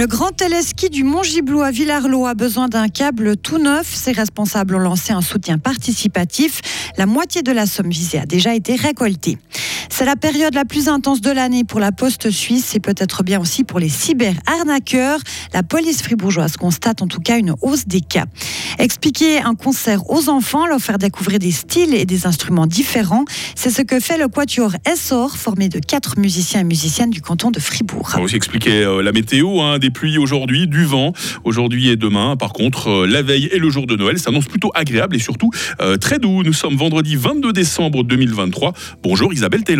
Le grand téléski du Mont Gibloux à Villarlot a besoin d'un câble tout neuf. Ses responsables ont lancé un soutien participatif. La moitié de la somme visée a déjà été récoltée. C'est la période la plus intense de l'année pour la poste suisse et peut-être bien aussi pour les cyber-arnaqueurs. La police fribourgeoise constate en tout cas une hausse des cas. Expliquer un concert aux enfants, leur faire découvrir des styles et des instruments différents, c'est ce que fait le Quatuor Essor, formé de quatre musiciens et musiciennes du canton de Fribourg. On va aussi expliquer euh, la météo, hein, des pluies aujourd'hui, du vent aujourd'hui et demain. Par contre, euh, la veille et le jour de Noël s'annoncent plutôt agréable et surtout euh, très doux. Nous sommes vendredi 22 décembre 2023. Bonjour Isabelle Taylor.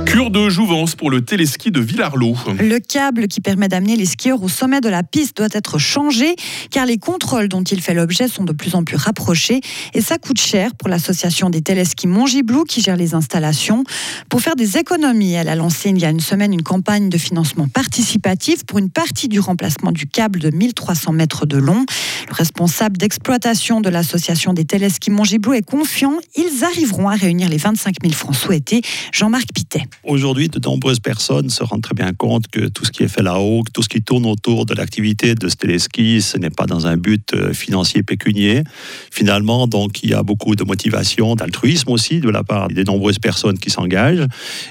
Cure de jouvence pour le téléski de Villarlot. Le câble qui permet d'amener les skieurs au sommet de la piste doit être changé car les contrôles dont il fait l'objet sont de plus en plus rapprochés et ça coûte cher pour l'association des téléskis Mongiblou qui gère les installations. Pour faire des économies, elle a lancé il y a une semaine une campagne de financement participatif pour une partie du remplacement du câble de 1300 mètres de long. Le responsable d'exploitation de l'association des téléskis Mongiblou est confiant, ils arriveront à réunir les 25 000 francs souhaités. Jean-Marc Pitet. Aujourd'hui, de nombreuses personnes se rendent très bien compte que tout ce qui est fait là-haut, tout ce qui tourne autour de l'activité de ce téléski, ce n'est pas dans un but euh, financier pécunier. Finalement, donc, il y a beaucoup de motivation, d'altruisme aussi de la part des nombreuses personnes qui s'engagent.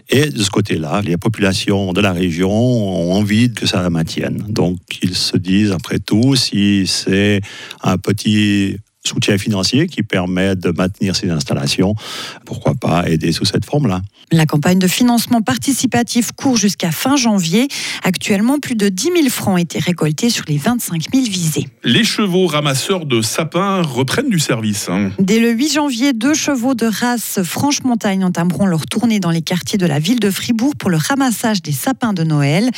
Et de ce côté-là, les populations de la région ont envie que ça maintienne. Donc, ils se disent, après tout, si c'est un petit soutien financier qui permet de maintenir ces installations, pourquoi pas aider sous cette forme-là. La campagne de financement participatif court jusqu'à fin janvier. Actuellement, plus de 10 000 francs ont été récoltés sur les 25 000 visés. Les chevaux ramasseurs de sapins reprennent du service. Hein. Dès le 8 janvier, deux chevaux de race Franche-Montagne entameront leur tournée dans les quartiers de la ville de Fribourg pour le ramassage des sapins de Noël.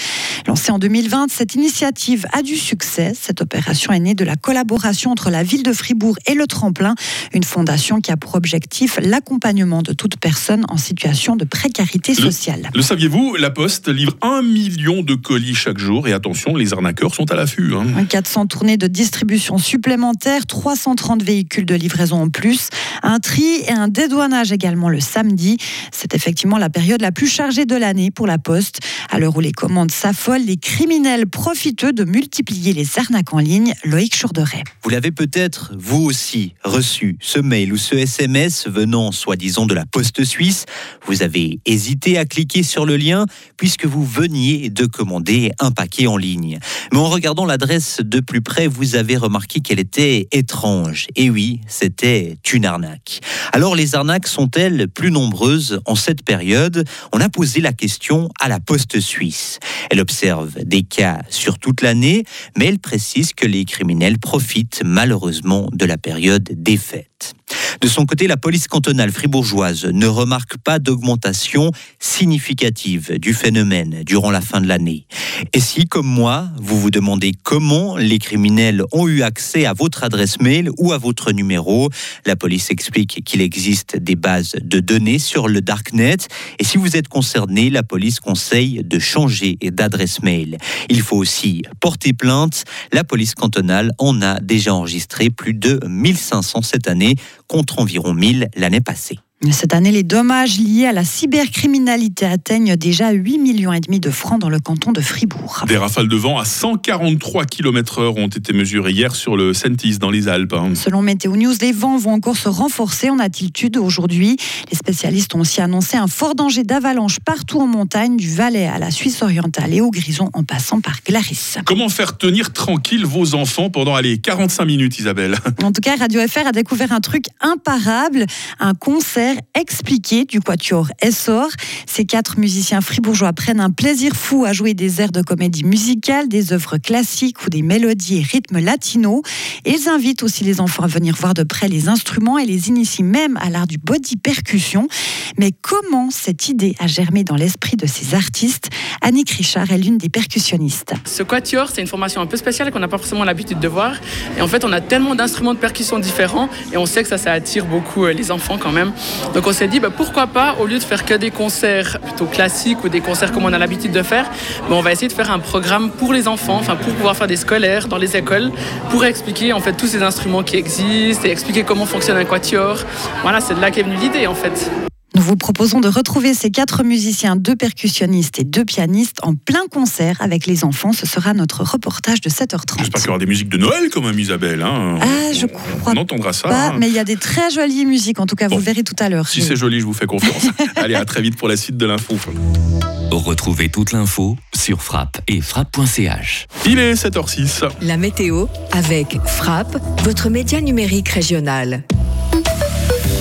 Lancée en 2020, cette initiative a du succès. Cette opération est née de la collaboration entre la ville de Fribourg et le Tremplin, une fondation qui a pour objectif l'accompagnement de toute personne en situation de précarité sociale. Le, saviez-vous La Poste livre un million de colis chaque jour et attention, les arnaqueurs sont à l'affût. Hein. 400 tournées de distribution supplémentaires, 330 véhicules de livraison en plus, un tri et un dédouanage également le samedi. C'est effectivement la période la plus chargée de l'année pour la Poste. À l'heure où les commandes s'affolent, les criminels profitent de multiplier les arnaques en ligne. Loïc Chourderet. Vous l'avez peut-être, vous aussi, reçu ce mail ou ce SMS venant soi-disant de la Poste suisse. Vous avez hésité à cliquer sur le lien puisque vous veniez de commander un paquet en ligne. Mais en regardant l'adresse de plus près, vous avez remarqué qu'elle était étrange. Et oui, c'était une arnaque. Alors les arnaques sont-elles plus nombreuses en cette période? On a posé la question à la Poste suisse. Elle observe des cas sur toute l'année, mais elle précise que les criminels profitent malheureusement de la période des fêtes. De son côté, la police cantonale fribourgeoise ne remarque pas d'augmentation significative du phénomène durant la fin de l'année. Et si, comme moi, vous vous demandez comment les criminels ont eu accès à votre adresse mail ou à votre numéro, la police explique qu'il existe des bases de données sur le Darknet. Et si vous êtes concerné, la police conseille de changer d'adresse mail. Il faut aussi porter plainte. La police cantonale en a déjà enregistré plus de 1500 cette année contre environ 1000 l'année passée. Cette année, les dommages liés à la cybercriminalité atteignent déjà 8 millions et demi de francs dans le canton de Fribourg. Des rafales de vent à 143 km/h ont été mesurées hier sur le Sentis dans les Alpes. Hein. Selon Météo News, les vents vont encore se renforcer en altitude aujourd'hui. Les spécialistes ont aussi annoncé un fort danger d'avalanche partout en montagne, du Valais à la Suisse orientale et au Grison en passant par Glaris. Comment faire tenir tranquille vos enfants pendant les 45 minutes, Isabelle? En tout cas, Radio FR a découvert un truc imparable, un concert expliqué du Quatuor Essor. Ces quatre musiciens fribourgeois prennent un plaisir fou à jouer des airs de comédie musicale, des œuvres classiques ou des mélodies et rythmes latinos. ils invitent aussi les enfants à venir voir de près les instruments et les initient même à l'art du body percussion. Mais comment cette idée a germé dans l'esprit de ces artistes? Annick Richard est l'une des percussionnistes. Ce quatuor, c'est une formation un peu spéciale qu'on n'a pas forcément l'habitude de voir. Et en fait, on a tellement d'instruments de percussion différents et on sait que ça, ça attire beaucoup euh, les enfants quand même. Donc on s'est dit, bah, pourquoi pas, au lieu de faire que des concerts plutôt classiques ou des concerts comme on a l'habitude de faire, bah, on va essayer de faire un programme pour les enfants, enfin pour pouvoir faire des scolaires dans les écoles, pour expliquer en fait tous ces instruments qui existent et expliquer comment fonctionne un quatuor. Voilà, c'est de là qu'est venue l'idée en fait. Nous vous proposons de retrouver ces quatre musiciens, deux percussionnistes et deux pianistes en plein concert avec les enfants. Ce sera notre reportage de 7h30. J'espère qu'il y aura des musiques de Noël quand même, Isabelle. hein. Ah, je On- crois On entendra ça. Pas, hein. mais il y a des très jolies musiques. En tout cas, Bon. vous verrez tout à l'heure. Si c'est joli, je vous fais confiance. Allez, à très vite pour la suite de l'info. Retrouvez toute l'info sur frappe et frappe.ch. Il est 7h06. La météo avec Frappe, votre média numérique régional.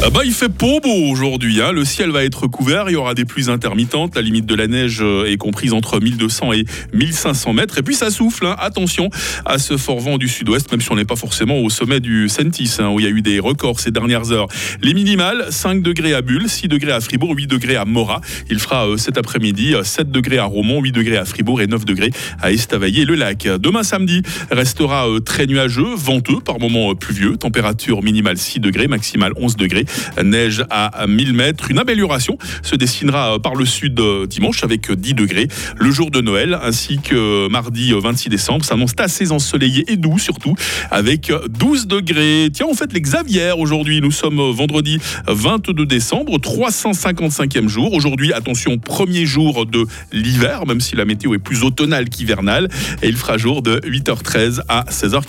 Ah bah, il fait pas beau aujourd'hui. hein. Le ciel va être couvert. Il y aura des pluies intermittentes. La limite de la neige euh, est comprise entre 1200 et 1500 mètres. Et puis ça souffle. hein. Attention à ce fort vent du sud-ouest, même si on n'est pas forcément au sommet du Sentis, hein, où il y a eu des records ces dernières heures. Les minimales 5 degrés à Bulle, 6 degrés à Fribourg, 8 degrés à Morat. Il fera euh, cet après-midi euh, 7 degrés à Romont, 8 degrés à Fribourg et 9 degrés à Estavayer-le-Lac. Demain samedi restera euh, très nuageux, venteux, par moments euh, pluvieux. Température minimale 6 degrés, maximale 11 degrés. Neige à 1000 mètres. Une amélioration se dessinera euh, par le sud euh, dimanche avec 10 degrés. Le jour de Noël ainsi que mardi euh, 26 décembre s'annonce assez ensoleillé et doux surtout avec 12 degrés. Tiens, on fête les Xavier aujourd'hui. Nous sommes euh, vendredi 22 décembre, 355e jour. Aujourd'hui, attention, premier jour de l'hiver, même si la météo est plus automnale qu'hivernale. Et il fera jour de 8h13 à 16h40.